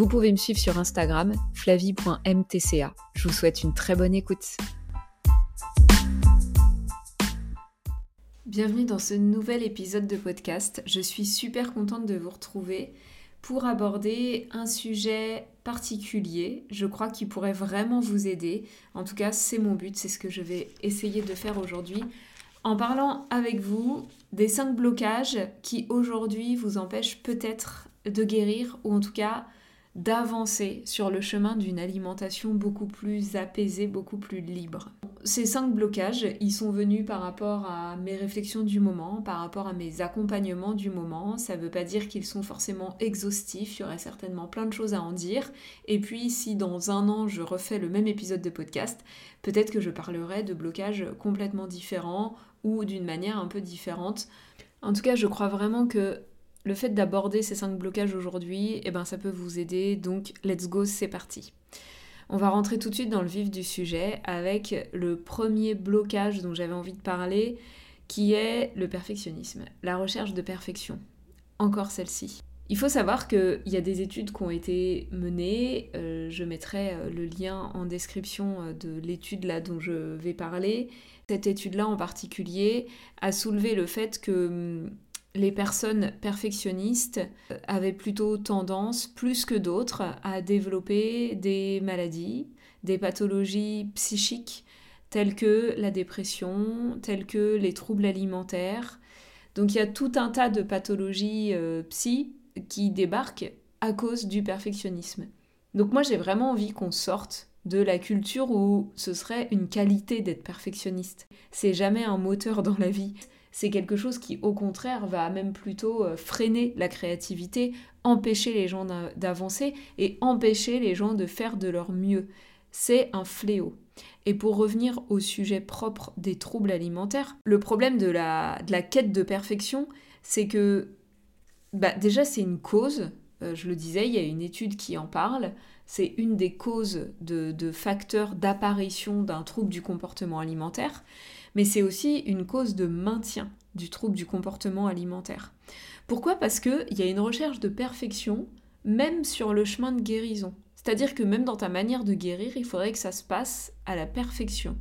Vous pouvez me suivre sur Instagram, flavie.mtca. Je vous souhaite une très bonne écoute. Bienvenue dans ce nouvel épisode de podcast. Je suis super contente de vous retrouver pour aborder un sujet particulier, je crois qu'il pourrait vraiment vous aider. En tout cas, c'est mon but, c'est ce que je vais essayer de faire aujourd'hui en parlant avec vous des cinq blocages qui aujourd'hui vous empêchent peut-être de guérir ou en tout cas d'avancer sur le chemin d'une alimentation beaucoup plus apaisée, beaucoup plus libre. Ces cinq blocages, ils sont venus par rapport à mes réflexions du moment, par rapport à mes accompagnements du moment. Ça ne veut pas dire qu'ils sont forcément exhaustifs, il y aurait certainement plein de choses à en dire. Et puis si dans un an je refais le même épisode de podcast, peut-être que je parlerai de blocages complètement différents ou d'une manière un peu différente. En tout cas, je crois vraiment que le fait d'aborder ces cinq blocages aujourd'hui, eh ben, ça peut vous aider. Donc, let's go, c'est parti. On va rentrer tout de suite dans le vif du sujet avec le premier blocage dont j'avais envie de parler, qui est le perfectionnisme, la recherche de perfection. Encore celle-ci. Il faut savoir qu'il y a des études qui ont été menées, euh, je mettrai euh, le lien en description euh, de l'étude là dont je vais parler. Cette étude-là en particulier a soulevé le fait que hum, les personnes perfectionnistes avaient plutôt tendance, plus que d'autres, à développer des maladies, des pathologies psychiques telles que la dépression, telles que les troubles alimentaires. Donc il y a tout un tas de pathologies euh, psy qui débarquent à cause du perfectionnisme. Donc moi j'ai vraiment envie qu'on sorte de la culture où ce serait une qualité d'être perfectionniste. C'est jamais un moteur dans la vie c'est quelque chose qui, au contraire, va même plutôt euh, freiner la créativité, empêcher les gens d'avancer et empêcher les gens de faire de leur mieux. C'est un fléau. Et pour revenir au sujet propre des troubles alimentaires, le problème de la, quête de perfection, c'est que bah, déjà c'est une cause, euh, je le disais, il y a une étude qui en parle, c'est une des causes de facteurs d'apparition d'un trouble du comportement alimentaire mais c'est aussi une cause de maintien du trouble du comportement alimentaire. Pourquoi? Parce qu'il y a une recherche de perfection, même sur le chemin de guérison. C'est-à-dire que même dans ta manière de guérir, il faudrait que ça se passe à la perfection.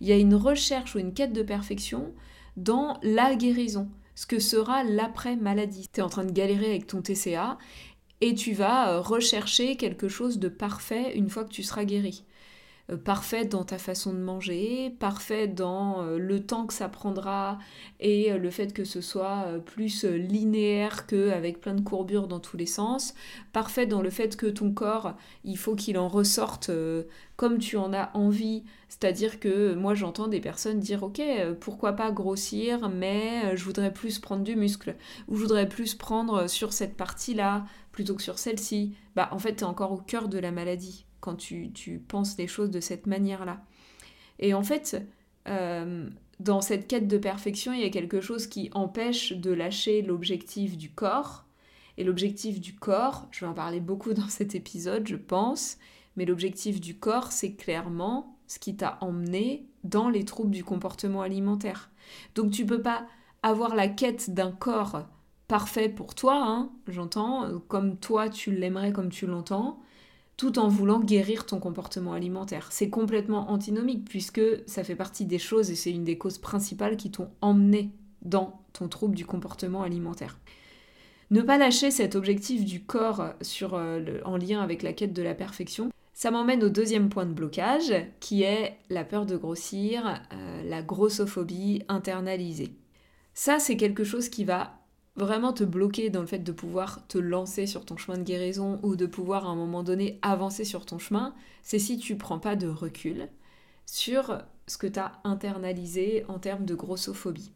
Il y a une recherche ou une quête de perfection dans la guérison, ce que sera l'après-maladie. Tu es en train de galérer avec ton TCA et tu vas euh, rechercher quelque chose de parfait une fois que tu seras guéri. Euh, parfaite dans ta façon de manger, parfaite dans euh, le temps que ça prendra et euh, le fait que ce soit plus linéaire qu'avec plein de courbures dans tous les sens, parfaite dans le fait que ton corps, il faut qu'il en ressorte comme tu en as envie. C'est-à-dire que moi j'entends des personnes dire ok, pourquoi pas grossir, mais je voudrais plus prendre du muscle, ou je voudrais plus prendre sur cette partie-là plutôt que sur celle-ci. Bah en fait, tu es encore au cœur de la maladie quand tu, penses les choses de cette manière-là. Et en fait, euh, dans cette quête de perfection, il y a quelque chose qui empêche de lâcher l'objectif du corps. Et l'objectif du corps, je vais en parler beaucoup dans cet épisode, je pense, mais l'objectif du corps, c'est clairement ce qui t'a emmené dans les troubles du comportement alimentaire. Donc tu peux pas avoir la quête d'un corps parfait pour toi, hein, j'entends, comme toi tu l'aimerais, comme tu l'entends, tout en voulant guérir ton comportement alimentaire. C'est complètement antinomique puisque ça fait partie des choses et c'est une des causes principales qui t'ont emmené dans ton trouble du comportement alimentaire. Ne pas lâcher cet objectif du corps euh, en lien avec la quête de la perfection, ça m'emmène au deuxième point de blocage qui est la peur de grossir, euh, la grossophobie internalisée. Ça, c'est quelque chose qui va vraiment te bloquer dans le fait de pouvoir te lancer sur ton chemin de guérison ou de pouvoir à un moment donné avancer sur ton chemin, c'est si tu prends pas de recul sur ce que tu as internalisé en termes de grossophobie.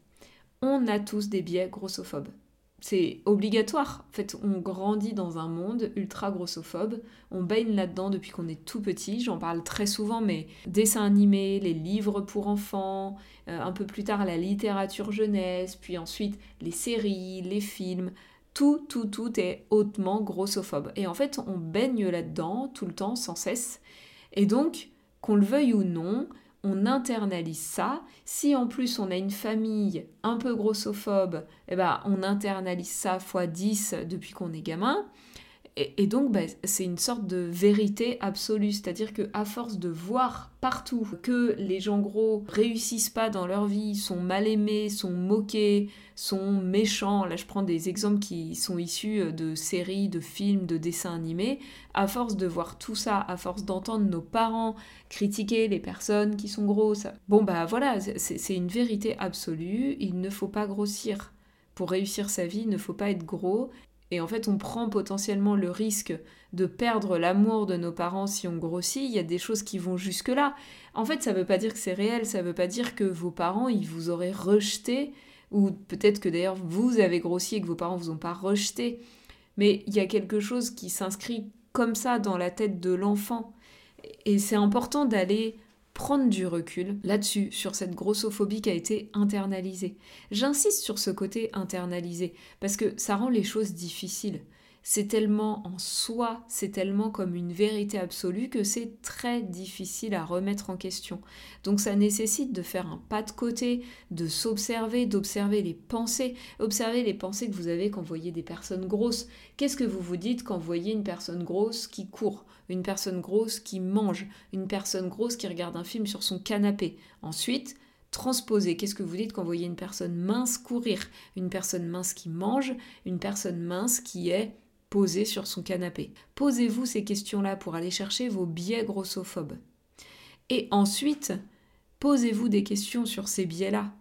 On a tous des biais grossophobes. C'est obligatoire. En fait, on grandit dans un monde ultra grossophobe. On baigne là-dedans depuis qu'on est tout petit. J'en parle très souvent, mais dessins animés, les livres pour enfants, euh, un peu plus tard la littérature jeunesse, puis ensuite les séries, les films. Tout, tout, tout est hautement grossophobe. Et en fait, on baigne là-dedans tout le temps, sans cesse. Et donc, qu'on le veuille ou non, on internalise ça. Si en plus on a une famille un peu grossophobe, eh ben, on internalise ça x 10 depuis qu'on est gamin. Et, donc, bah, c'est une sorte de vérité absolue. C'est-à-dire que à force de voir partout que les gens gros réussissent pas dans leur vie, sont mal aimés, sont moqués, sont méchants. Là, je prends des exemples qui sont issus de séries, de films, de dessins animés. À force de voir tout ça, à force d'entendre nos parents critiquer les personnes qui sont grosses, bon, bah voilà, c'est une vérité absolue. Il ne faut pas grossir. Pour réussir sa vie, il ne faut pas être gros et en fait, on prend potentiellement le risque de perdre l'amour de nos parents si on grossit. Il y a des choses qui vont jusque-là. En fait, ça ne veut pas dire que c'est réel, ça ne veut pas dire que vos parents, ils vous auraient rejeté, ou peut-être que d'ailleurs vous avez grossi et que vos parents vous ont pas rejeté. Mais il y a quelque chose qui s'inscrit comme ça dans la tête de l'enfant. Et c'est important d'aller prendre du recul là-dessus, sur cette grossophobie qui a été internalisée. J'insiste sur ce côté internalisé, parce que ça rend les choses difficiles. C'est tellement en soi, c'est tellement comme une vérité absolue que c'est très difficile à remettre en question. Donc ça nécessite de faire un pas de côté, de s'observer, d'observer les pensées, observer les pensées que vous avez quand vous voyez des personnes grosses. Qu'est-ce que vous vous dites quand vous voyez une personne grosse qui court? Une personne grosse qui mange, une personne grosse qui regarde un film sur son canapé. Ensuite, transposer. Qu'est-ce que vous dites quand vous voyez une personne mince courir, une personne mince qui mange, une personne mince qui est posée sur son canapé Posez-vous ces questions-là pour aller chercher vos biais grossophobes. Et ensuite, posez-vous des questions sur ces biais-là.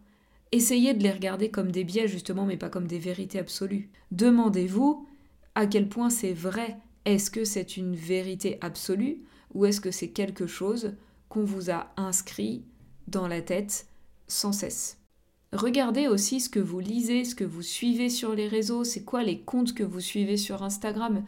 Essayez de les regarder comme des biais justement, mais pas comme des vérités absolues. Demandez-vous à quel point c'est vrai est-ce que c'est une vérité absolue ou est-ce que c'est quelque chose qu'on vous a inscrit dans la tête sans cesse? Regardez aussi ce que vous lisez, ce que vous suivez sur les réseaux, c'est quoi les comptes que vous suivez sur Instagram?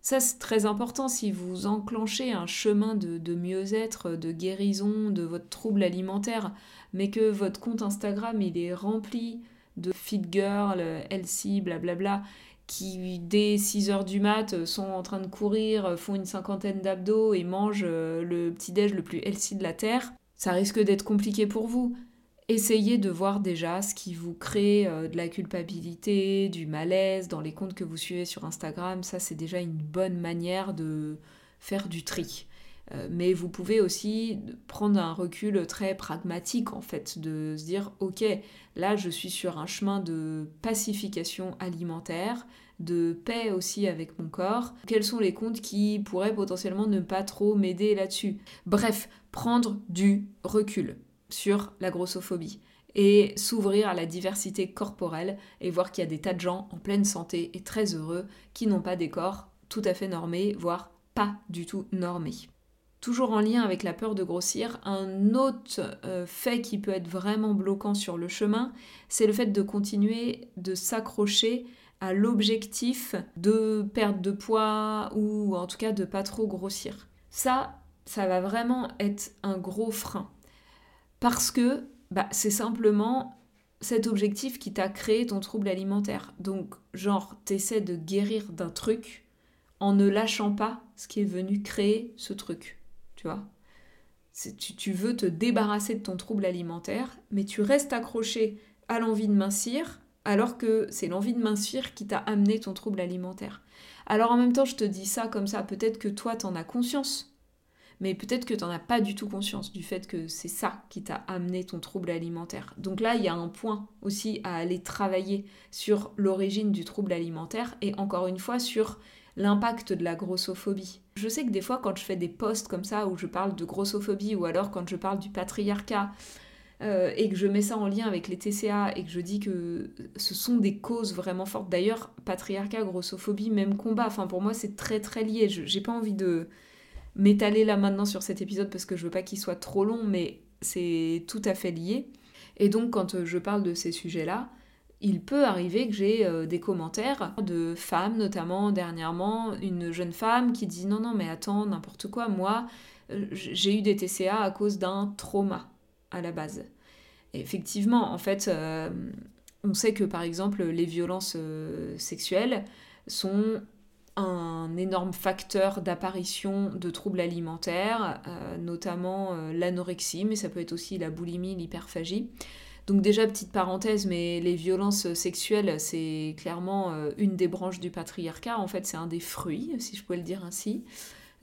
Ça, c'est très important si vous enclenchez un chemin de, de mieux-être, de guérison de votre trouble alimentaire, mais que votre compte Instagram, il est rempli de fit girl, healthy, blablabla, qui dès 6 heures du mat sont en train de courir, font une cinquantaine d'abdos et mangent euh, le petit-déj le plus healthy de la Terre, ça risque d'être compliqué pour vous. Essayez de voir déjà ce qui vous crée euh, de la culpabilité, du malaise dans les comptes que vous suivez sur Instagram. Ça, c'est déjà une bonne manière de faire du tri. Euh, mais vous pouvez aussi prendre un recul très pragmatique en fait, de se dire ok, là je suis sur un chemin de pacification alimentaire, de paix aussi avec mon corps. Quels sont les comptes qui pourraient potentiellement ne pas trop m'aider là-dessus? Bref, prendre du recul sur la grossophobie et s'ouvrir à la diversité corporelle et voir qu'il y a des tas de gens en pleine santé et très heureux qui n'ont pas des corps tout à fait normés, voire pas du tout normés. Toujours en lien avec la peur de grossir, un autre euh, fait qui peut être vraiment bloquant sur le chemin, c'est le fait de continuer de s'accrocher à l'objectif de perte de poids ou en tout cas de pas trop grossir. Ça, ça va vraiment être un gros frein. Parce que bah, c'est simplement cet objectif qui t'a créé ton trouble alimentaire. Donc, genre, t'essaies de guérir d'un truc en ne lâchant pas ce qui est venu créer ce truc tu vois. Tu veux te débarrasser de ton trouble alimentaire, mais tu restes accroché à l'envie de mincir, alors que c'est l'envie de mincir qui t'a amené ton trouble alimentaire. Alors en même temps, je te dis ça comme ça, peut-être que toi, t'en as conscience, mais peut-être que t'en as pas du tout conscience du fait que c'est ça qui t'a amené ton trouble alimentaire. Donc là, il y a un point aussi à aller travailler sur l'origine du trouble alimentaire et encore une fois sur l'impact de la grossophobie. Je sais que des fois quand je fais des posts comme ça où je parle de grossophobie ou alors quand je parle du patriarcat euh, et que je mets ça en lien avec les TCA et que je dis que ce sont des causes vraiment fortes. D'ailleurs, patriarcat, grossophobie, même combat. Enfin pour moi c'est très très lié. J'ai pas envie de m'étaler là maintenant sur cet épisode parce que je veux pas qu'il soit trop long mais c'est tout à fait lié. Et donc quand je parle de ces sujets-là, il peut arriver que j'ai euh, des commentaires de femmes, notamment dernièrement, une jeune femme qui dit non, non, mais attends, n'importe quoi, moi, euh, j'ai eu des TCA à cause d'un trauma à la base. effectivement, en fait, euh, on sait que par exemple, les violences sexuelles sont un énorme facteur d'apparition de troubles alimentaires, notamment l'anorexie, mais ça peut être aussi la boulimie, l'hyperphagie. Donc déjà, petite parenthèse, mais les violences sexuelles, c'est clairement euh, une des branches du patriarcat. En fait, c'est un des fruits, si je peux le dire ainsi,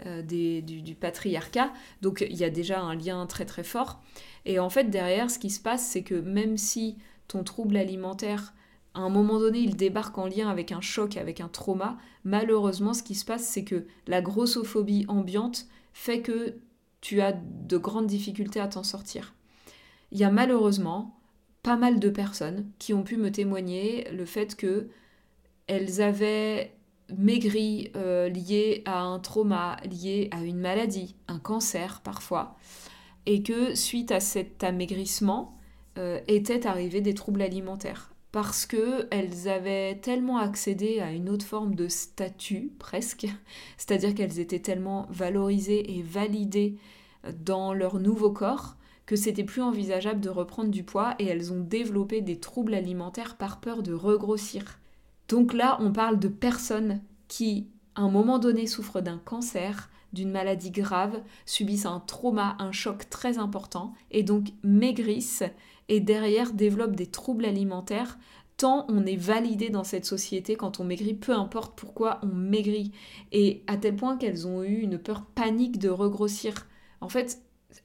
euh, du, patriarcat. Donc il y a déjà un lien très très fort. Et en fait, derrière, ce qui se passe, c'est que même si ton trouble alimentaire, à un moment donné, il débarque en lien avec un choc, avec un trauma, malheureusement, ce qui se passe, c'est que la grossophobie ambiante fait que tu as de grandes difficultés à t'en sortir. Il y a malheureusement pas mal de personnes qui ont pu me témoigner le fait que elles avaient maigri euh, lié à un trauma, lié à une maladie, un cancer parfois, et que suite à cet amaigrissement euh, étaient arrivés des troubles alimentaires parce que elles avaient tellement accédé à une autre forme de statut presque, c'est-à-dire qu'elles étaient tellement valorisées et validées dans leur nouveau corps que c'était plus envisageable de reprendre du poids et elles ont développé des troubles alimentaires par peur de regrossir. Donc là, on parle de personnes qui, à un moment donné, souffrent d'un cancer, d'une maladie grave, subissent un trauma, un choc très important, et donc maigrissent, et derrière développent des troubles alimentaires, tant on est validé dans cette société quand on maigrit, peu importe pourquoi on maigrit, et à tel point qu'elles ont eu une peur panique de regrossir. En fait,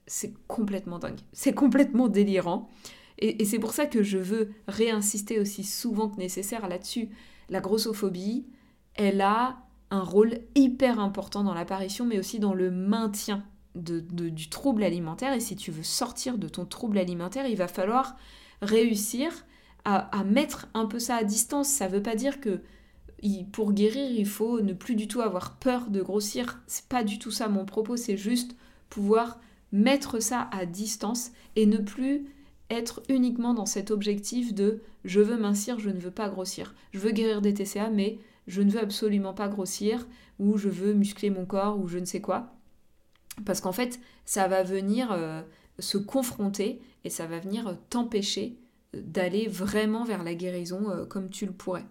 c'est complètement dingue. C'est complètement délirant. Et, c'est pour ça que je veux réinsister aussi souvent que nécessaire là-dessus. La grossophobie, elle a un rôle hyper important dans l'apparition, mais aussi dans le maintien du trouble alimentaire. Et si tu veux sortir de ton trouble alimentaire, il va falloir réussir à, mettre un peu ça à distance. Ça ne veut pas dire que pour guérir, il faut ne plus du tout avoir peur de grossir. C'est pas du tout ça mon propos, c'est juste pouvoir mettre ça à distance et ne plus être uniquement dans cet objectif de je veux mincir, je ne veux pas grossir. Je veux guérir des TCA, mais je ne veux absolument pas grossir, ou je veux muscler mon corps, ou je ne sais quoi. Parce qu'en fait, ça va venir euh, se confronter et ça va venir t'empêcher d'aller vraiment vers la guérison euh, comme tu le pourrais.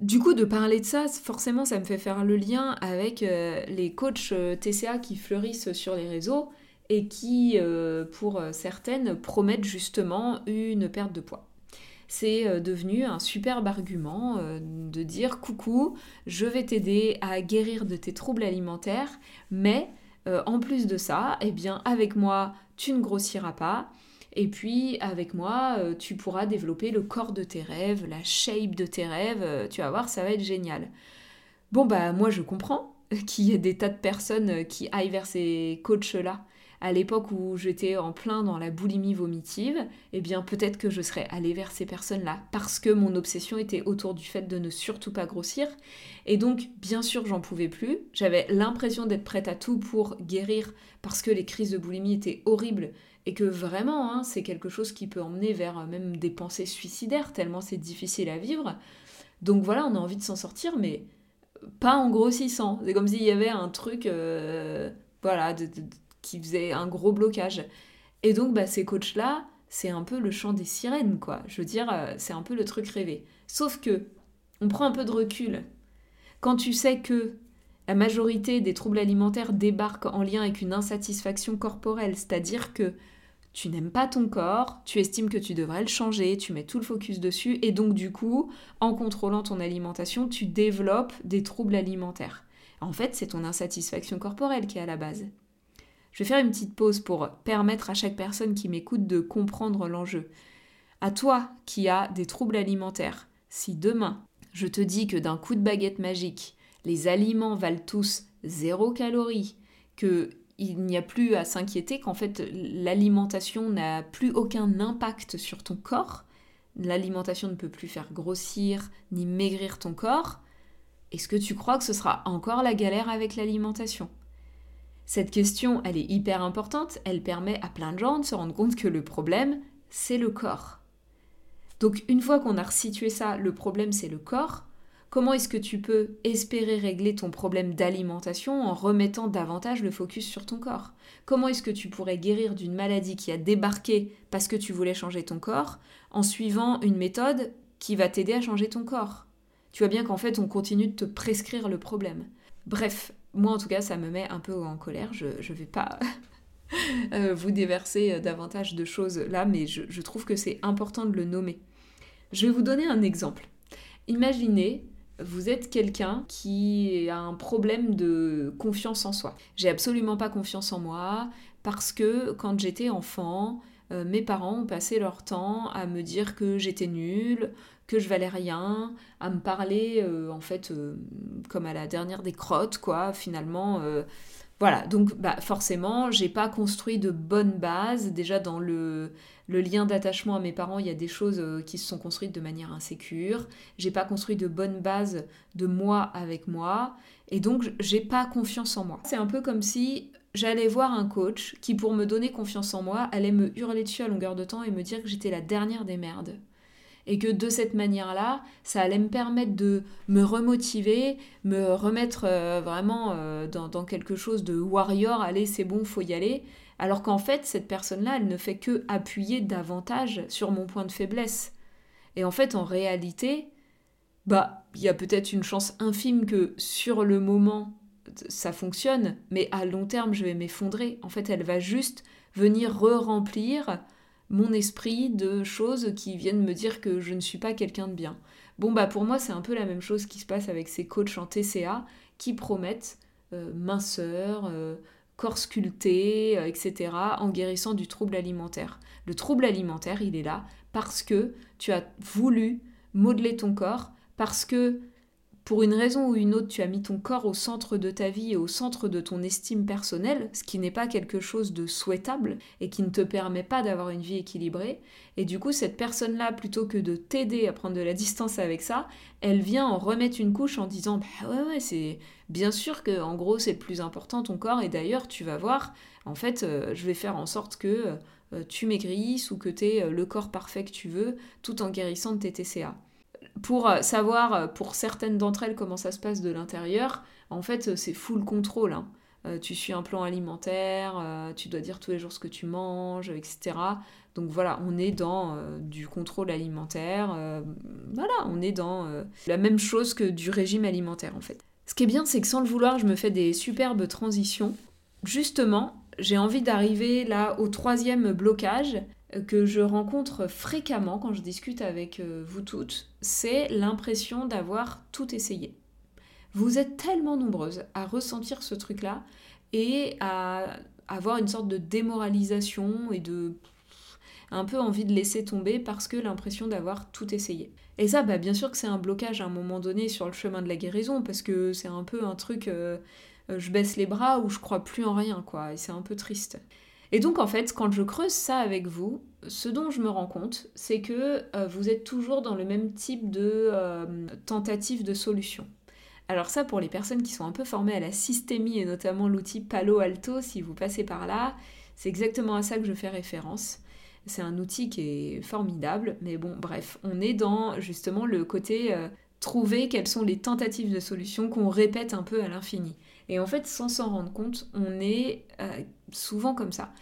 Du coup, de parler de ça, forcément, ça me fait faire le lien avec euh, les coachs TCA qui fleurissent sur les réseaux et qui, euh, pour certaines, promettent justement une perte de poids. C'est euh, devenu un superbe argument euh, de dire coucou, je vais t'aider à guérir de tes troubles alimentaires, mais en plus de ça, eh bien avec moi, tu ne grossiras pas. Et puis avec moi, tu pourras développer le corps de tes rêves, la shape de tes rêves, tu vas voir, ça va être génial. Bon bah moi je comprends qu'il y ait des tas de personnes qui aillent vers ces coachs-là à l'époque où j'étais en plein dans la boulimie vomitive, eh bien peut-être que je serais allée vers ces personnes-là parce que mon obsession était autour du fait de ne surtout pas grossir. Et donc, bien sûr, j'en pouvais plus. J'avais l'impression d'être prête à tout pour guérir parce que les crises de boulimie étaient horribles et que vraiment, hein, c'est quelque chose qui peut emmener vers euh, même des pensées suicidaires tellement c'est difficile à vivre. Donc voilà, on a envie de s'en sortir, mais pas en grossissant. C'est comme s'il y avait un truc, euh, voilà, de, qui faisait un gros blocage. Et donc, bah, ces coachs-là, c'est un peu le chant des sirènes, quoi. Je veux dire, euh, c'est un peu le truc rêvé. Sauf que, on prend un peu de recul. Quand tu sais que la majorité des troubles alimentaires débarquent en lien avec une insatisfaction corporelle, c'est-à-dire que tu n'aimes pas ton corps, tu estimes que tu devrais le changer, tu mets tout le focus dessus, et donc du coup, en contrôlant ton alimentation, tu développes des troubles alimentaires. En fait, c'est ton insatisfaction corporelle qui est à la base. Je vais faire une petite pause pour permettre à chaque personne qui m'écoute de comprendre l'enjeu. À toi qui as des troubles alimentaires, si demain je te dis que d'un coup de baguette magique, les aliments valent tous zéro calorie, que il n'y a plus à s'inquiéter, qu'en fait l'alimentation n'a plus aucun impact sur ton corps, l'alimentation ne peut plus faire grossir ni maigrir ton corps, est-ce que tu crois que ce sera encore la galère avec l'alimentation? Cette question, elle est hyper importante, elle permet à plein de gens de se rendre compte que le problème, c'est le corps. Donc une fois qu'on a resitué ça, le problème c'est le corps. Comment est-ce que tu peux espérer régler ton problème d'alimentation en remettant davantage le focus sur ton corps? Comment est-ce que tu pourrais guérir d'une maladie qui a débarqué parce que tu voulais changer ton corps en suivant une méthode qui va t'aider à changer ton corps? Tu vois bien qu'en fait on continue de te prescrire le problème. Bref, moi en tout cas ça me met un peu en colère, je ne vais pas euh, vous déverser davantage de choses là, mais je trouve que c'est important de le nommer. Je vais vous donner un exemple. Imaginez vous êtes quelqu'un qui a un problème de confiance en soi. J'ai absolument pas confiance en moi parce que quand j'étais enfant, euh, mes parents ont passé leur temps à me dire que j'étais nulle, que je valais rien, à me parler euh, en fait euh, comme à la dernière des crottes quoi, finalement voilà, donc bah, forcément, j'ai pas construit de bonnes bases. Déjà dans le, lien d'attachement à mes parents, il y a des choses euh, qui se sont construites de manière insécure. J'ai pas construit de bonnes bases de moi avec moi. Et donc, j'ai pas confiance en moi. C'est un peu comme si j'allais voir un coach qui, pour me donner confiance en moi, allait me hurler dessus à longueur de temps et me dire que j'étais la dernière des merdes et que de cette manière-là, ça allait me permettre de me remotiver, me remettre euh, vraiment euh, dans, quelque chose de warrior, allez c'est bon, faut y aller, alors qu'en fait cette personne-là, elle ne fait que appuyer davantage sur mon point de faiblesse. Et en fait, en réalité, bah, il y a peut-être une chance infime que sur le moment ça fonctionne, mais à long terme, je vais m'effondrer. En fait, elle va juste venir re-remplir mon esprit de choses qui viennent me dire que je ne suis pas quelqu'un de bien. Bon, bah pour moi, c'est un peu la même chose qui se passe avec ces coachs en TCA qui promettent euh, minceur, euh, corps sculpté, euh, etc., en guérissant du trouble alimentaire. Le trouble alimentaire, il est là parce que tu as voulu modeler ton corps, parce que pour une raison ou une autre, tu as mis ton corps au centre de ta vie et au centre de ton estime personnelle, ce qui n'est pas quelque chose de souhaitable et qui ne te permet pas d'avoir une vie équilibrée. Et du coup, cette personne-là, plutôt que de t'aider à prendre de la distance avec ça, elle vient en remettre une couche en disant Bah c'est bien sûr que en gros, c'est plus important ton corps. Et d'ailleurs, tu vas voir, en fait, euh, je vais faire en sorte que euh, tu maigrisses ou que tu aies euh, le corps parfait que tu veux, tout en guérissant de tes TCA pour euh, savoir euh, pour certaines d'entre elles comment ça se passe de l'intérieur, en fait euh, c'est full contrôle. Hein. tu suis un plan alimentaire, tu dois dire tous les jours ce que tu manges, etc. Donc voilà, on est dans du contrôle alimentaire, voilà, on est dans la même chose que du régime alimentaire en fait. Ce qui est bien, c'est que sans le vouloir, je me fais des superbes transitions. Justement, j'ai envie d'arriver là au troisième blocage, que je rencontre fréquemment quand je discute avec euh, vous toutes, c'est l'impression d'avoir tout essayé. Vous êtes tellement nombreuses à ressentir ce truc-là et à avoir une sorte de démoralisation et de un peu envie de laisser tomber parce que l'impression d'avoir tout essayé. Et ça, bah, bien sûr que c'est un blocage à un moment donné sur le chemin de la guérison parce que c'est un peu un truc, euh, euh, je baisse les bras ou je crois plus en rien, quoi, et c'est un peu triste. Et donc en fait, quand je creuse ça avec vous, ce dont je me rends compte, c'est que euh, vous êtes toujours dans le même type de euh, tentative de solution. Alors ça, pour les personnes qui sont un peu formées à la systémie et notamment l'outil Palo Alto, si vous passez par là, c'est exactement à ça que je fais référence. C'est un outil qui est formidable, mais bon, bref, on est dans justement le côté euh, trouver quelles sont les tentatives de solution qu'on répète un peu à l'infini. Et en fait, sans s'en rendre compte, on est euh, souvent comme ça.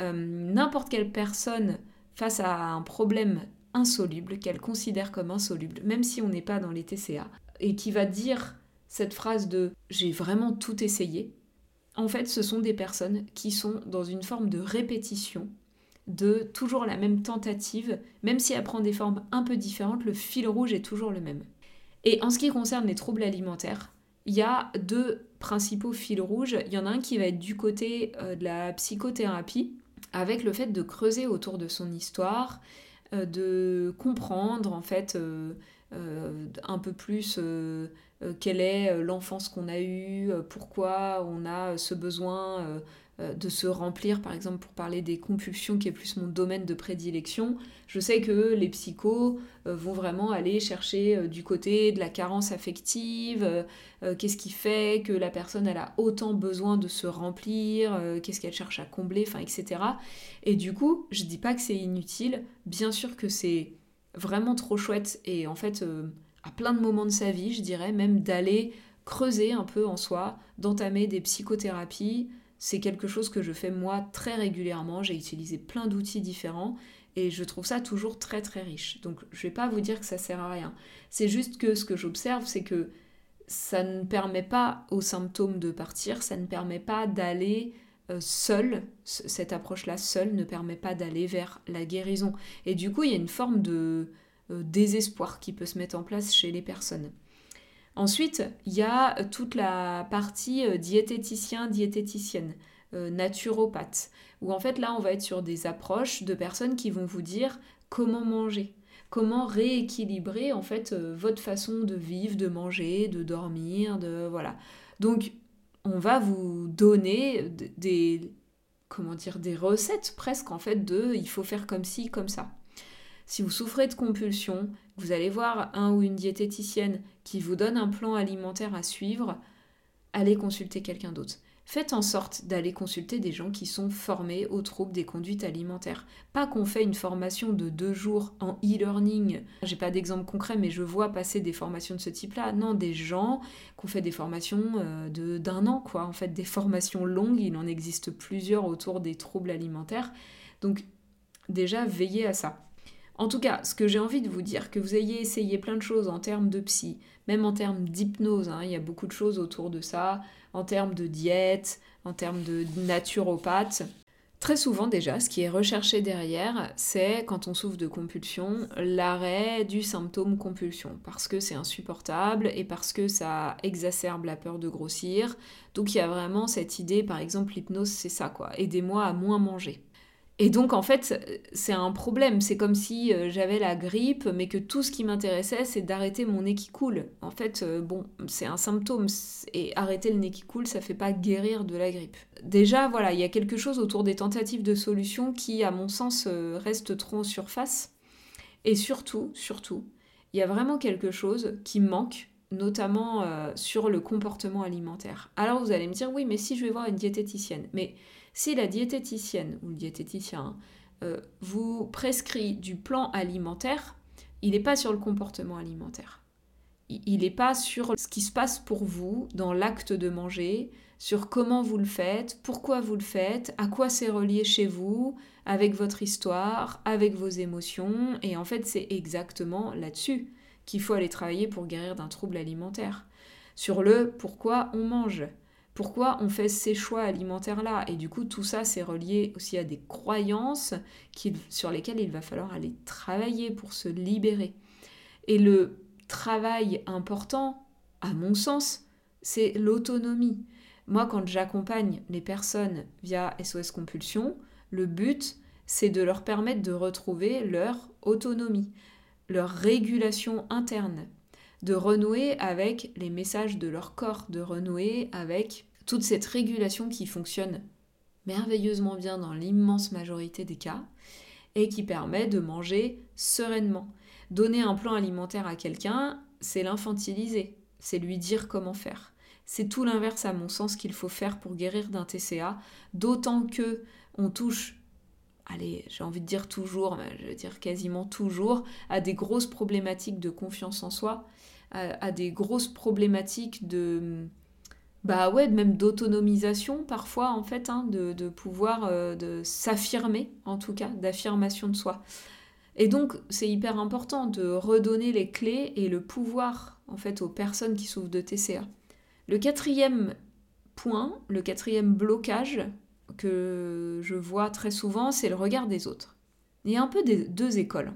Euh, n'importe quelle personne face à un problème insoluble, qu'elle considère comme insoluble, même si on n'est pas dans les TCA, et qui va dire cette phrase de j'ai vraiment tout essayé, en fait, ce sont des personnes qui sont dans une forme de répétition de toujours la même tentative, même si elle prend des formes un peu différentes, le fil rouge est toujours le même. Et en ce qui concerne les troubles alimentaires, il y a deux principaux fils rouges. Il y en a un qui va être du côté euh, de la psychothérapie, avec le fait de creuser autour de son histoire, euh, de comprendre en fait euh, un peu plus quelle est l'enfance qu'on a eue, pourquoi on a ce besoin de se remplir, par exemple pour parler des compulsions qui est plus mon domaine de prédilection, je sais que les psychos euh, vont vraiment aller chercher euh, du côté de la carence affective, qu'est-ce qui fait que la personne a autant besoin de se remplir, qu'est-ce qu'elle cherche à combler, etc. Et du coup, je dis pas que c'est inutile, bien sûr que c'est vraiment trop chouette et en fait euh, à plein de moments de sa vie, je dirais même d'aller creuser un peu en soi, d'entamer des psychothérapies. C'est quelque chose que je fais moi très régulièrement. J'ai utilisé plein d'outils différents et je trouve ça toujours très très riche. Donc je vais pas vous dire que ça sert à rien. C'est juste que ce que j'observe, c'est que ça ne permet pas aux symptômes de partir, ça ne permet pas d'aller euh, seul, cette approche-là seule ne permet pas d'aller vers la guérison. Et du coup, il y a une forme de euh, désespoir qui peut se mettre en place chez les personnes. Ensuite, il y a toute la partie euh, diététicien, diététicienne, naturopathe, où en fait là, on va être sur des approches de personnes qui vont vous dire comment manger comment rééquilibrer en fait euh, votre façon de vivre, de manger, de dormir, de voilà. Donc on va vous donner des comment dire des recettes presque en fait de il faut faire comme ci comme ça. Si vous souffrez de compulsion, vous allez voir un ou une diététicienne qui vous donne un plan alimentaire à suivre, allez consulter quelqu'un d'autre. Faites en sorte d'aller consulter des gens qui sont formés aux troubles des conduites alimentaires. Pas qu'on fait une formation de deux jours en e-learning. J'ai pas d'exemple concret, mais je vois passer des formations de ce type-là. Non, des gens qui ont fait des formations euh, de d'un an, quoi. En fait, des formations longues. Il en existe plusieurs autour des troubles alimentaires. Donc, déjà, veillez à ça. En tout cas, ce que j'ai envie de vous dire, que vous ayez essayé plein de choses en termes de psy, même en termes d'hypnose, hein, il y a beaucoup de choses autour de ça, en termes de diète, en termes de naturopathe. Très souvent déjà, ce qui est recherché derrière, c'est quand on souffre de compulsion, l'arrêt du symptôme compulsion, parce que c'est insupportable et parce que ça exacerbe la peur de grossir. Donc il y a vraiment cette idée, par exemple l'hypnose, c'est ça quoi, aidez-moi à moins manger. Et donc, en fait, c'est un problème. C'est comme si euh, j'avais la grippe, mais que tout ce qui m'intéressait, c'est d'arrêter mon nez qui coule. En fait, euh, bon, c'est un symptôme. Et arrêter le nez qui coule, ça fait pas guérir de la grippe. Déjà, voilà, il y a quelque chose autour des tentatives de solution qui, à mon sens, euh, reste trop en surface. Et surtout, surtout, il y a vraiment quelque chose qui manque notamment sur le comportement alimentaire. Alors vous allez me dire, oui, mais si je vais voir une diététicienne, mais si la diététicienne ou le diététicien euh, vous prescrit du plan alimentaire, il n'est pas sur le comportement alimentaire. Il n'est pas sur ce qui se passe pour vous dans l'acte de manger, sur comment vous le faites, pourquoi vous le faites, à quoi c'est relié chez vous, avec votre histoire, avec vos émotions. Et en fait, c'est exactement là-dessus qu'il faut aller travailler pour guérir d'un trouble alimentaire. Sur le pourquoi on mange, pourquoi on fait ces choix alimentaires-là Et du coup, tout ça, c'est relié aussi à des croyances sur lesquelles il va falloir aller travailler pour se libérer. Et le travail important, à mon sens, c'est l'autonomie. Moi, quand j'accompagne les personnes via SOS Compulsion, le but, c'est de leur permettre de retrouver leur autonomie, leur régulation interne, de renouer avec les messages de leur corps, de renouer avec toute cette régulation qui fonctionne merveilleusement bien dans l'immense majorité des cas et qui permet de manger sereinement. Donner un plan alimentaire à quelqu'un, c'est l'infantiliser, c'est lui dire comment faire. C'est tout l'inverse à mon sens qu'il faut faire pour guérir d'un TCA, d'autant que on touche allez, j'ai envie de dire toujours, je veux dire quasiment toujours, à des grosses problématiques de confiance en soi, à, des grosses problématiques de, bah ouais, même d'autonomisation parfois en fait, hein, de, pouvoir euh, de s'affirmer en tout cas, d'affirmation de soi. Et donc c'est hyper important de redonner les clés et le pouvoir en fait aux personnes qui souffrent de TCA. Le quatrième point, le quatrième blocage que je vois très souvent, c'est le regard des autres. Il y a un peu des deux écoles.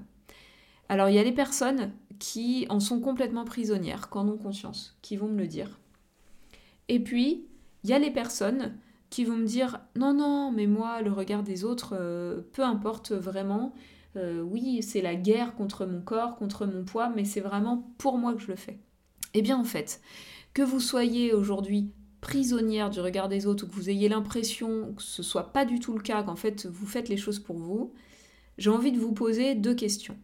Alors il y a les personnes qui en sont complètement prisonnières, qui en ont conscience, qui vont me le dire. Et puis, il y a les personnes qui vont me dire non, non, mais moi, le regard des autres, euh, peu importe vraiment. Euh, oui, c'est la guerre contre mon corps, contre mon poids, mais c'est vraiment pour moi que je le fais. Eh bien, en fait, que vous soyez aujourd'hui prisonnière du regard des autres ou que vous ayez l'impression que ce soit pas du tout le cas, qu'en fait vous faites les choses pour vous, j'ai envie de vous poser deux questions.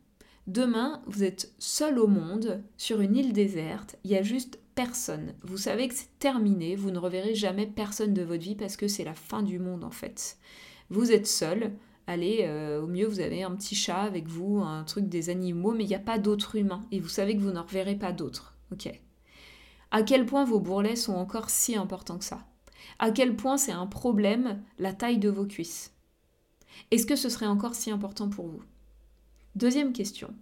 Demain, vous êtes seul au monde, sur une île déserte, il y a juste personne. Vous savez que c'est terminé, vous ne reverrez jamais personne de votre vie parce que c'est la fin du monde en fait. Vous êtes seul, Allez, euh, au mieux, vous avez un petit chat avec vous, un truc des animaux, mais il n'y a pas d'autres humains. Et vous savez que vous n'en reverrez pas d'autres. Ok. À quel point vos bourrelets sont encore si importants que ça? À quel point c'est un problème la taille de vos cuisses? Est-ce que ce serait encore si important pour vous? Deuxième question.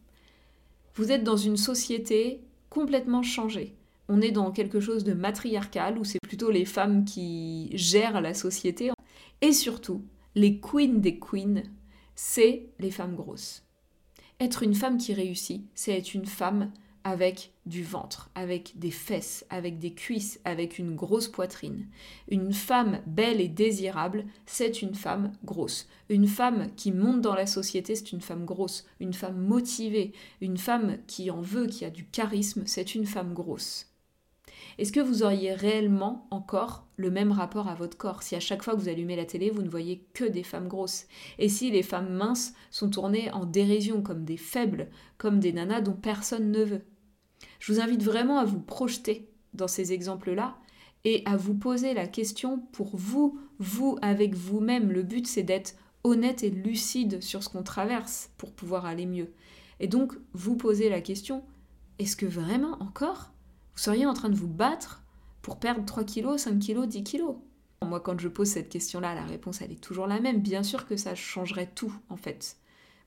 Vous êtes dans une société complètement changée. On est dans quelque chose de matriarcal où c'est plutôt les femmes qui gèrent la société. Et surtout, les queens des queens, c'est les femmes grosses. Être une femme qui réussit, c'est être une femme avec du ventre, avec des fesses, avec des cuisses, avec une grosse poitrine. Une femme belle et désirable, c'est une femme grosse. Une femme qui monte dans la société, c'est une femme grosse. Une femme motivée, une femme qui en veut, qui a du charisme, c'est une femme grosse. Est-ce que vous auriez réellement encore le même rapport à votre corps? Si à chaque fois que vous allumez la télé, vous ne voyez que des femmes grosses Et si les femmes minces sont tournées en dérision comme des faibles, comme des nanas dont personne ne veut? Je vous invite vraiment à vous projeter dans ces exemples-là et à vous poser la question pour vous, vous avec vous-même. Le but c'est d'être honnête et lucide sur ce qu'on traverse pour pouvoir aller mieux. Et donc vous posez la question, est-ce que vraiment encore vous seriez en train de vous battre pour perdre 3 kilos, 5 kilos, 10 kilos? Moi, quand je pose cette question-là, la réponse, elle est toujours la même. Bien sûr que ça changerait tout, en fait.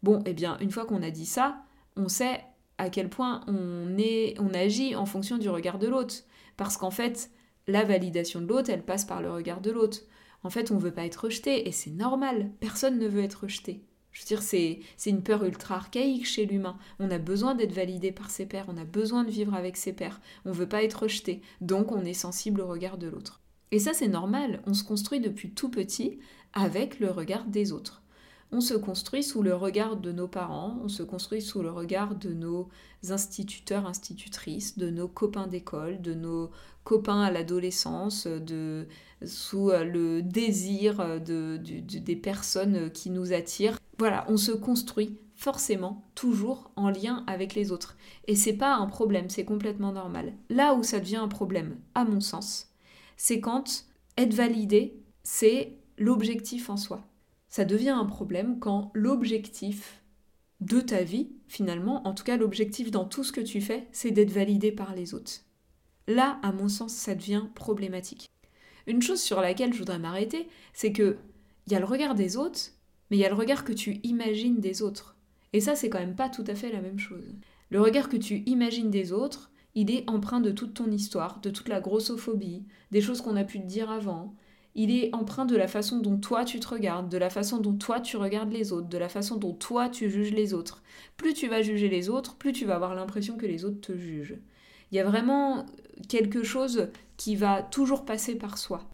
Bon, eh bien, une fois qu'on a dit ça, on sait à quel point on, est, on agit en fonction du regard de l'autre. Parce qu'en fait, la validation de l'autre, elle passe par le regard de l'autre. En fait, on ne veut pas être rejeté, et c'est normal. Personne ne veut être rejeté. Je veux dire, c'est, une peur ultra archaïque chez l'humain. On a besoin d'être validé par ses pairs, on a besoin de vivre avec ses pairs, on ne veut pas être rejeté, donc on est sensible au regard de l'autre. Et ça, c'est normal, on se construit depuis tout petit avec le regard des autres. On se construit sous le regard de nos parents, on se construit sous le regard de nos instituteurs, institutrices, de nos copains d'école, de nos copains à l'adolescence, sous euh, le désir euh, de, des personnes qui nous attirent. Voilà, on se construit forcément toujours en lien avec les autres. Et c'est pas un problème, c'est complètement normal. Là où ça devient un problème, à mon sens, c'est quand être validé, c'est l'objectif en soi. Ça devient un problème quand l'objectif de ta vie, finalement, en tout cas l'objectif dans tout ce que tu fais, c'est d'être validé par les autres. Là, à mon sens, ça devient problématique. Une chose sur laquelle je voudrais m'arrêter, c'est que il y a le regard des autres, mais il y a le regard que tu imagines des autres. Et ça, c'est quand même pas tout à fait la même chose. Le regard que tu imagines des autres, il est empreint de toute ton histoire, de toute la grossophobie, des choses qu'on a pu te dire avant. Il est empreint de la façon dont toi tu te regardes, de la façon dont toi tu regardes les autres, de la façon dont toi tu juges les autres. Plus tu vas juger les autres, plus tu vas avoir l'impression que les autres te jugent. Il y a vraiment quelque chose qui va toujours passer par soi.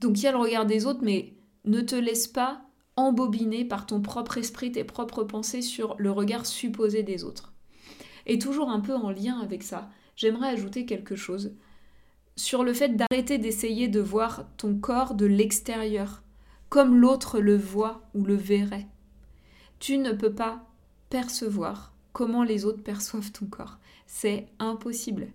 Donc il y a le regard des autres, mais ne te laisse pas embobiner par ton propre esprit, tes propres pensées sur le regard supposé des autres. Et toujours un peu en lien avec ça, j'aimerais ajouter quelque chose sur le fait d'arrêter d'essayer de voir ton corps de l'extérieur, comme l'autre le voit ou le verrait. Tu ne peux pas percevoir comment les autres perçoivent ton corps. C'est impossible.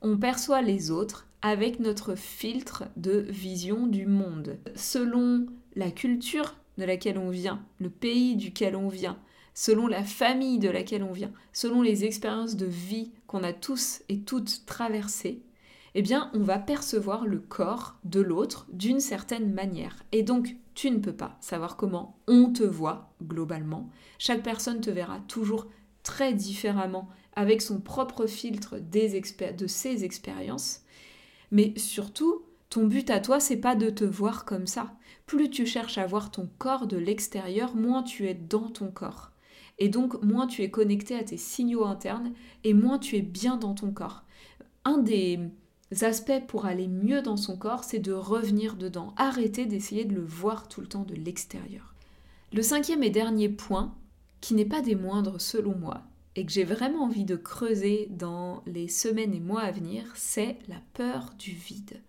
On perçoit les autres avec notre filtre de vision du monde. Selon la culture de laquelle on vient, le pays duquel on vient, selon la famille de laquelle on vient, selon les expériences de vie qu'on a tous et toutes traversées, eh bien, on va percevoir le corps de l'autre d'une certaine manière. Et donc, tu ne peux pas savoir comment on te voit globalement. Chaque personne te verra toujours très différemment avec son propre filtre de ses expériences. Mais surtout, ton but à toi, c'est pas de te voir comme ça. Plus tu cherches à voir ton corps de l'extérieur, moins tu es dans ton corps. Et donc, moins tu es connecté à tes signaux internes et moins tu es bien dans ton corps. Un des aspects pour aller mieux dans son corps, c'est de revenir dedans. Arrêter d'essayer de le voir tout le temps de l'extérieur. Le cinquième et dernier point, qui n'est pas des moindres selon moi, et que j'ai vraiment envie de creuser dans les semaines et mois à venir, c'est la peur du vide.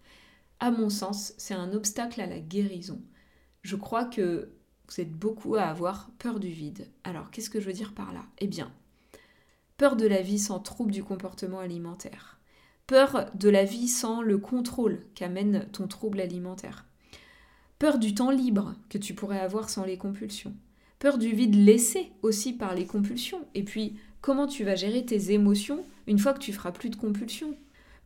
À mon sens, c'est un obstacle à la guérison. Je crois que vous êtes beaucoup à avoir peur du vide. Alors, qu'est-ce que je veux dire par là? Eh bien, peur de la vie sans trouble du comportement alimentaire. Peur de la vie sans le contrôle qu'amène ton trouble alimentaire. Peur du temps libre que tu pourrais avoir sans les compulsions Peur du vide laissé aussi par les compulsions. Et puis, comment tu vas gérer tes émotions une fois que tu feras plus de compulsions?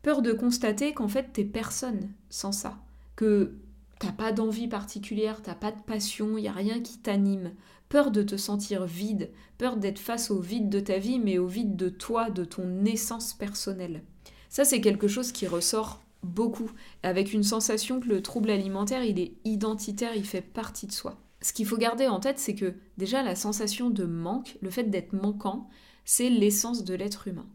Peur de constater qu'en fait, t'es personne sans ça. Que t'as pas d'envie particulière, t'as pas de passion, y a rien qui t'anime. Peur de te sentir vide, peur d'être face au vide de ta vie, mais au vide de toi, de ton essence personnelle. Ça, c'est quelque chose qui ressort beaucoup, avec une sensation que le trouble alimentaire, il est identitaire, il fait partie de soi. Ce qu'il faut garder en tête, c'est que déjà la sensation de manque, le fait d'être manquant, c'est l'essence de l'être humain.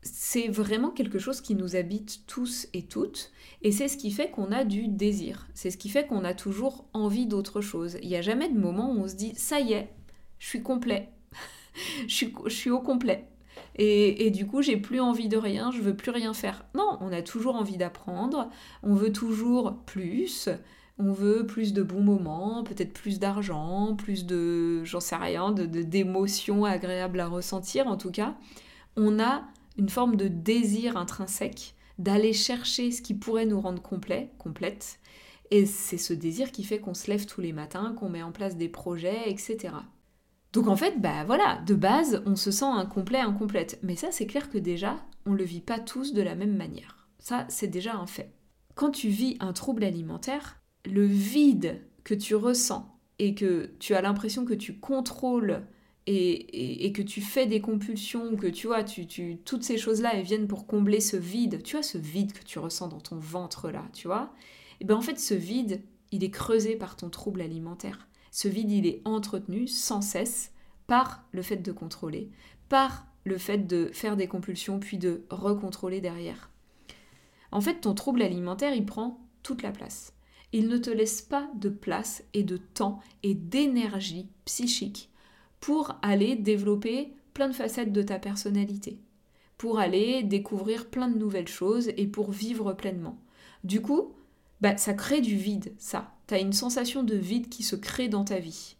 C'est vraiment quelque chose qui nous habite tous et toutes, et c'est ce qui fait qu'on a du désir, c'est ce qui fait qu'on a toujours envie d'autre chose. Il n'y a jamais de moment où on se dit ⁇ ça y est, je suis complet, je, suis, au complet ⁇ et, du coup, j'ai plus envie de rien, je veux plus rien faire. Non, on a toujours envie d'apprendre, on veut toujours plus, on veut plus de bons moments, peut-être plus d'argent, plus de, j'en sais rien, de, d'émotions agréables à ressentir en tout cas. On a une forme de désir intrinsèque d'aller chercher ce qui pourrait nous rendre complet, complète. Et c'est ce désir qui fait qu'on se lève tous les matins, qu'on met en place des projets, etc. Donc en fait, bah voilà, de base, on se sent incomplet, incomplète. Mais ça, c'est clair que déjà, on le vit pas tous de la même manière. Ça, c'est déjà un fait. Quand tu vis un trouble alimentaire, le vide que tu ressens et que tu as l'impression que tu contrôles et, que tu fais des compulsions, que tu vois, tu, toutes ces choses-là, elles viennent pour combler ce vide, tu vois, ce vide que tu ressens dans ton ventre là, tu vois, et bien en fait, ce vide, il est creusé par ton trouble alimentaire. Ce vide, il est entretenu sans cesse par le fait de contrôler, par le fait de faire des compulsions puis de recontrôler derrière. En fait, ton trouble alimentaire, il prend toute la place. Il ne te laisse pas de place et de temps et d'énergie psychique pour aller développer plein de facettes de ta personnalité, pour aller découvrir plein de nouvelles choses et pour vivre pleinement. Du coup, bah, ça crée du vide, ça tu as une sensation de vide qui se crée dans ta vie.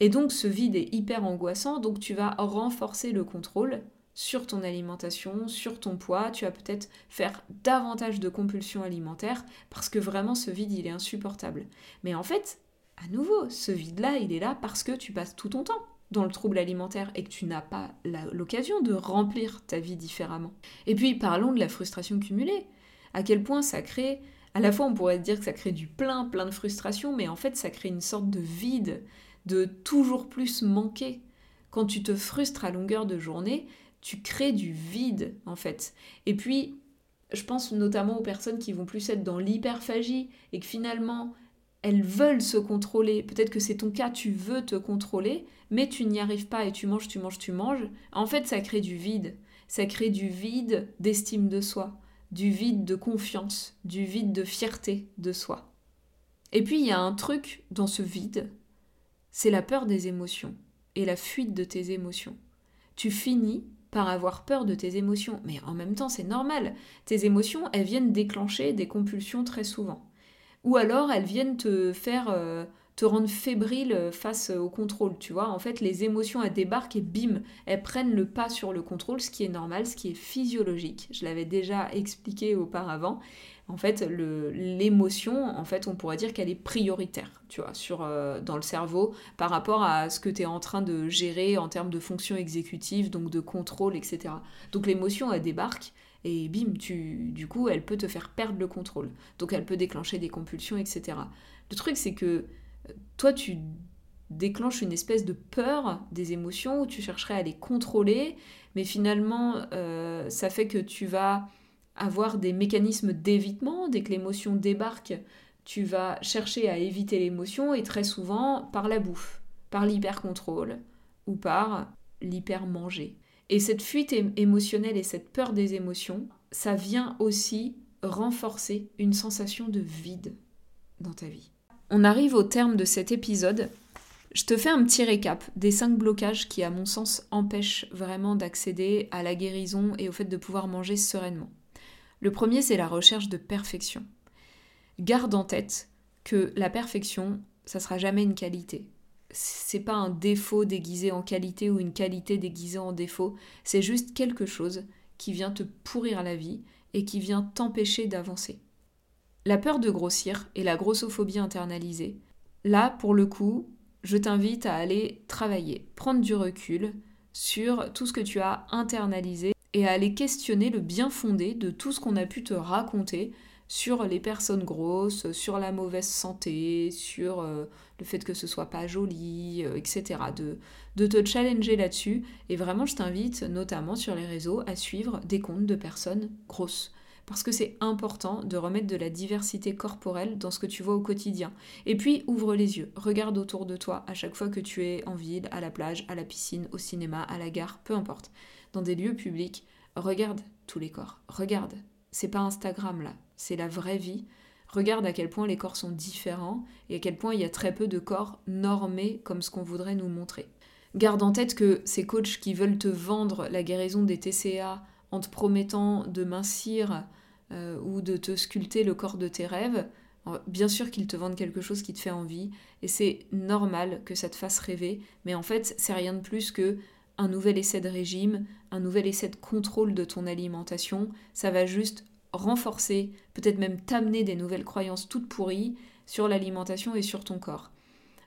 Et donc ce vide est hyper angoissant, donc tu vas renforcer le contrôle sur ton alimentation, sur ton poids, tu vas peut-être faire davantage de compulsions alimentaires parce que vraiment ce vide il est insupportable. Mais en fait, à nouveau, ce vide-là, il est là parce que tu passes tout ton temps dans le trouble alimentaire et que tu n'as pas l'occasion de remplir ta vie différemment. Et puis parlons de la frustration cumulée. À quel point ça crée à la fois on pourrait dire que ça crée du plein, plein de frustration, mais en fait ça crée une sorte de vide, de toujours plus manquer. Quand tu te frustres à longueur de journée, tu crées du vide en fait. Et puis, je pense notamment aux personnes qui vont plus être dans l'hyperphagie et que finalement elles veulent se contrôler. Peut-être que c'est ton cas, tu veux te contrôler, mais tu n'y arrives pas et tu manges, tu manges, tu manges. En fait, ça crée du vide. Ça crée du vide d'estime de soi du vide de confiance, du vide de fierté de soi. Et puis il y a un truc dans ce vide, c'est la peur des émotions et la fuite de tes émotions. Tu finis par avoir peur de tes émotions, mais en même temps c'est normal. Tes émotions, elles viennent déclencher des compulsions très souvent. Ou alors elles viennent te faire euh, te rendre fébrile face au contrôle, tu vois. En fait, les émotions, elles débarquent et bim, elles prennent le pas sur le contrôle, ce qui est normal, ce qui est physiologique. Je l'avais déjà expliqué auparavant. En fait, l'émotion, en fait, on pourrait dire qu'elle est prioritaire, tu vois, sur, euh, dans le cerveau par rapport à ce que tu es en train de gérer en termes de fonction exécutive, donc de contrôle, etc. Donc l'émotion, elle débarque et bim, tu, du coup, elle peut te faire perdre le contrôle. Donc elle peut déclencher des compulsions, etc. Le truc, c'est que toi, tu déclenches une espèce de peur des émotions où tu chercherais à les contrôler, mais finalement, euh, ça fait que tu vas avoir des mécanismes d'évitement. Dès que l'émotion débarque, tu vas chercher à éviter l'émotion et très souvent par la bouffe, par l'hyper-contrôle ou par l'hyper-manger. Et cette fuite émotionnelle et cette peur des émotions, ça vient aussi renforcer une sensation de vide dans ta vie. On arrive au terme de cet épisode. Je te fais un petit récap des cinq blocages qui, à mon sens, empêchent vraiment d'accéder à la guérison et au fait de pouvoir manger sereinement. Le premier, c'est la recherche de perfection. Garde en tête que la perfection, ça sera jamais une qualité. C'est pas un défaut déguisé en qualité ou une qualité déguisée en défaut, c'est juste quelque chose qui vient te pourrir la vie et qui vient t'empêcher d'avancer. La peur de grossir et la grossophobie internalisée, là, pour le coup, je t'invite à aller travailler, prendre du recul sur tout ce que tu as internalisé et à aller questionner le bien fondé de tout ce qu'on a pu te raconter sur les personnes grosses, sur la mauvaise santé, sur euh, le fait que ce soit pas joli, euh, etc. De, de te challenger là-dessus. Et vraiment, je t'invite, notamment sur les réseaux, à suivre des comptes de personnes grosses. Parce que c'est important de remettre de la diversité corporelle dans ce que tu vois au quotidien. Et puis, ouvre les yeux, regarde autour de toi à chaque fois que tu es en ville, à la plage, à la piscine, au cinéma, à la gare, peu importe. Dans des lieux publics, regarde tous les corps. Regarde. C'est pas Instagram là, c'est la vraie vie. Regarde à quel point les corps sont différents et à quel point il y a très peu de corps normés comme ce qu'on voudrait nous montrer. Garde en tête que ces coachs qui veulent te vendre la guérison des TCA en te promettant de mincir euh, ou de te sculpter le corps de tes rêves, bien sûr qu'ils te vendent quelque chose qui te fait envie et c'est normal que ça te fasse rêver, mais en fait c'est rien de plus que un nouvel essai de régime, un nouvel essai de contrôle de ton alimentation, ça va juste renforcer, peut-être même t'amener des nouvelles croyances toutes pourries sur l'alimentation et sur ton corps.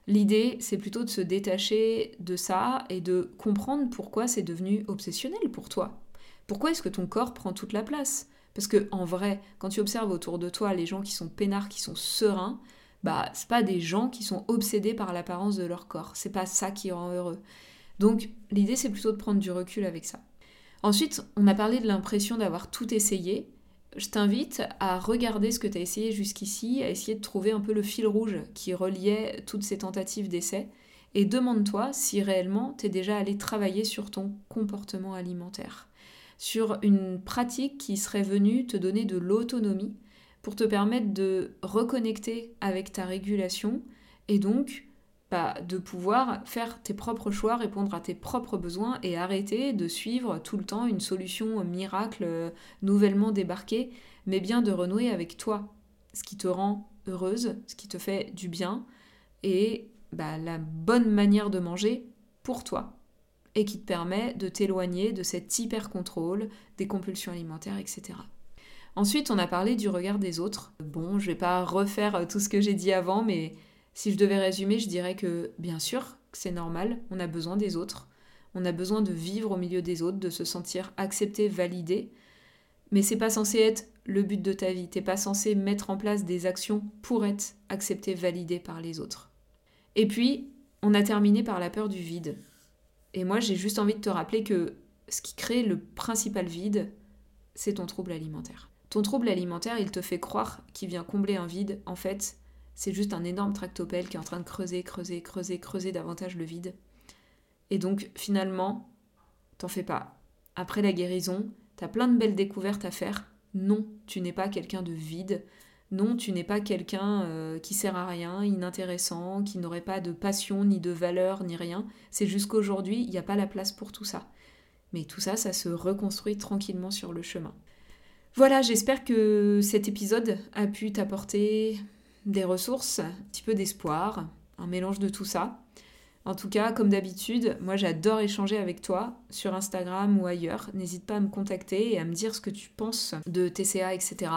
L'idée, c'est plutôt de se détacher de ça et de comprendre pourquoi c'est devenu obsessionnel pour toi. Pourquoi est-ce que ton corps prend toute la place? Parce que en vrai, quand tu observes autour de toi les gens qui sont peinards, qui sont sereins, bah c'est pas des gens qui sont obsédés par l'apparence de leur corps. C'est pas ça qui rend heureux. Donc l'idée, c'est plutôt de prendre du recul avec ça. Ensuite, on a parlé de l'impression d'avoir tout essayé je t'invite à regarder ce que tu as essayé jusqu'ici, à essayer de trouver un peu le fil rouge qui reliait toutes ces tentatives d'essai, et demande-toi si réellement tu es déjà allé travailler sur ton comportement alimentaire, sur une pratique qui serait venue te donner de l'autonomie pour te permettre de reconnecter avec ta régulation et donc de pouvoir faire tes propres choix, répondre à tes propres besoins et arrêter de suivre tout le temps une solution miracle euh, nouvellement débarquée, mais bien de renouer avec toi, ce qui te rend heureuse, ce qui te fait du bien et bah, la bonne manière de manger pour toi et qui te permet de t'éloigner de cet hyper contrôle, des compulsions alimentaires, etc. Ensuite, on a parlé du regard des autres. Bon, je vais pas refaire tout ce que j'ai dit avant, mais si je devais résumer, je dirais que bien sûr, c'est normal, on a besoin des autres, on a besoin de vivre au milieu des autres, de se sentir accepté, validé, mais c'est pas censé être le but de ta vie, t'es pas censé mettre en place des actions pour être accepté, validé par les autres. Et puis, on a terminé par la peur du vide. Et moi, j'ai juste envie de te rappeler que ce qui crée le principal vide, c'est ton trouble alimentaire. Ton trouble alimentaire, il te fait croire qu'il vient combler un vide. En fait, c'est juste un énorme tractopelle qui est en train de creuser, creuser, creuser, creuser davantage le vide. Et donc finalement, t'en fais pas. Après la guérison, t'as plein de belles découvertes à faire. Non, tu n'es pas quelqu'un de vide. Non, tu n'es pas quelqu'un euh, qui sert à rien, inintéressant, qui n'aurait pas de passion, ni de valeur, ni rien. C'est jusqu'aujourd'hui, il n'y a pas la place pour tout ça. Mais tout ça, ça se reconstruit tranquillement sur le chemin. Voilà, j'espère que cet épisode a pu t'apporter des ressources, un petit peu d'espoir, un mélange de tout ça. En tout cas, comme d'habitude, moi j'adore échanger avec toi sur Instagram ou ailleurs. N'hésite pas à me contacter et à me dire ce que tu penses de TCA, etc.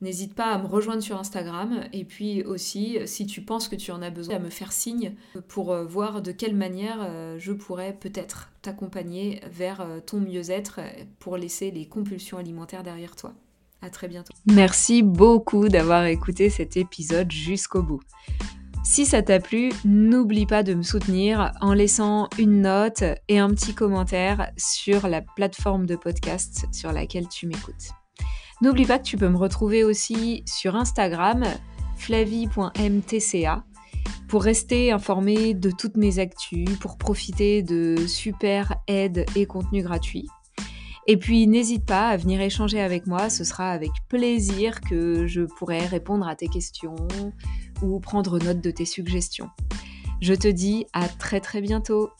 N'hésite pas à me rejoindre sur Instagram et puis aussi, si tu penses que tu en as besoin, à me faire signe pour euh, voir de quelle manière euh, je pourrais peut-être t'accompagner vers euh, ton mieux-être pour laisser les compulsions alimentaires derrière toi. À très bientôt. Merci beaucoup d'avoir écouté cet épisode jusqu'au bout. Si ça t'a plu, n'oublie pas de me soutenir en laissant une note et un petit commentaire sur la plateforme de podcast sur laquelle tu m'écoutes. N'oublie pas que tu peux me retrouver aussi sur Instagram, flavie.mtca, pour rester informé de toutes mes actus, pour profiter de super aides et contenus gratuits. Et puis n'hésite pas à venir échanger avec moi, ce sera avec plaisir que je pourrai répondre à tes questions ou prendre note de tes suggestions. Je te dis à très très bientôt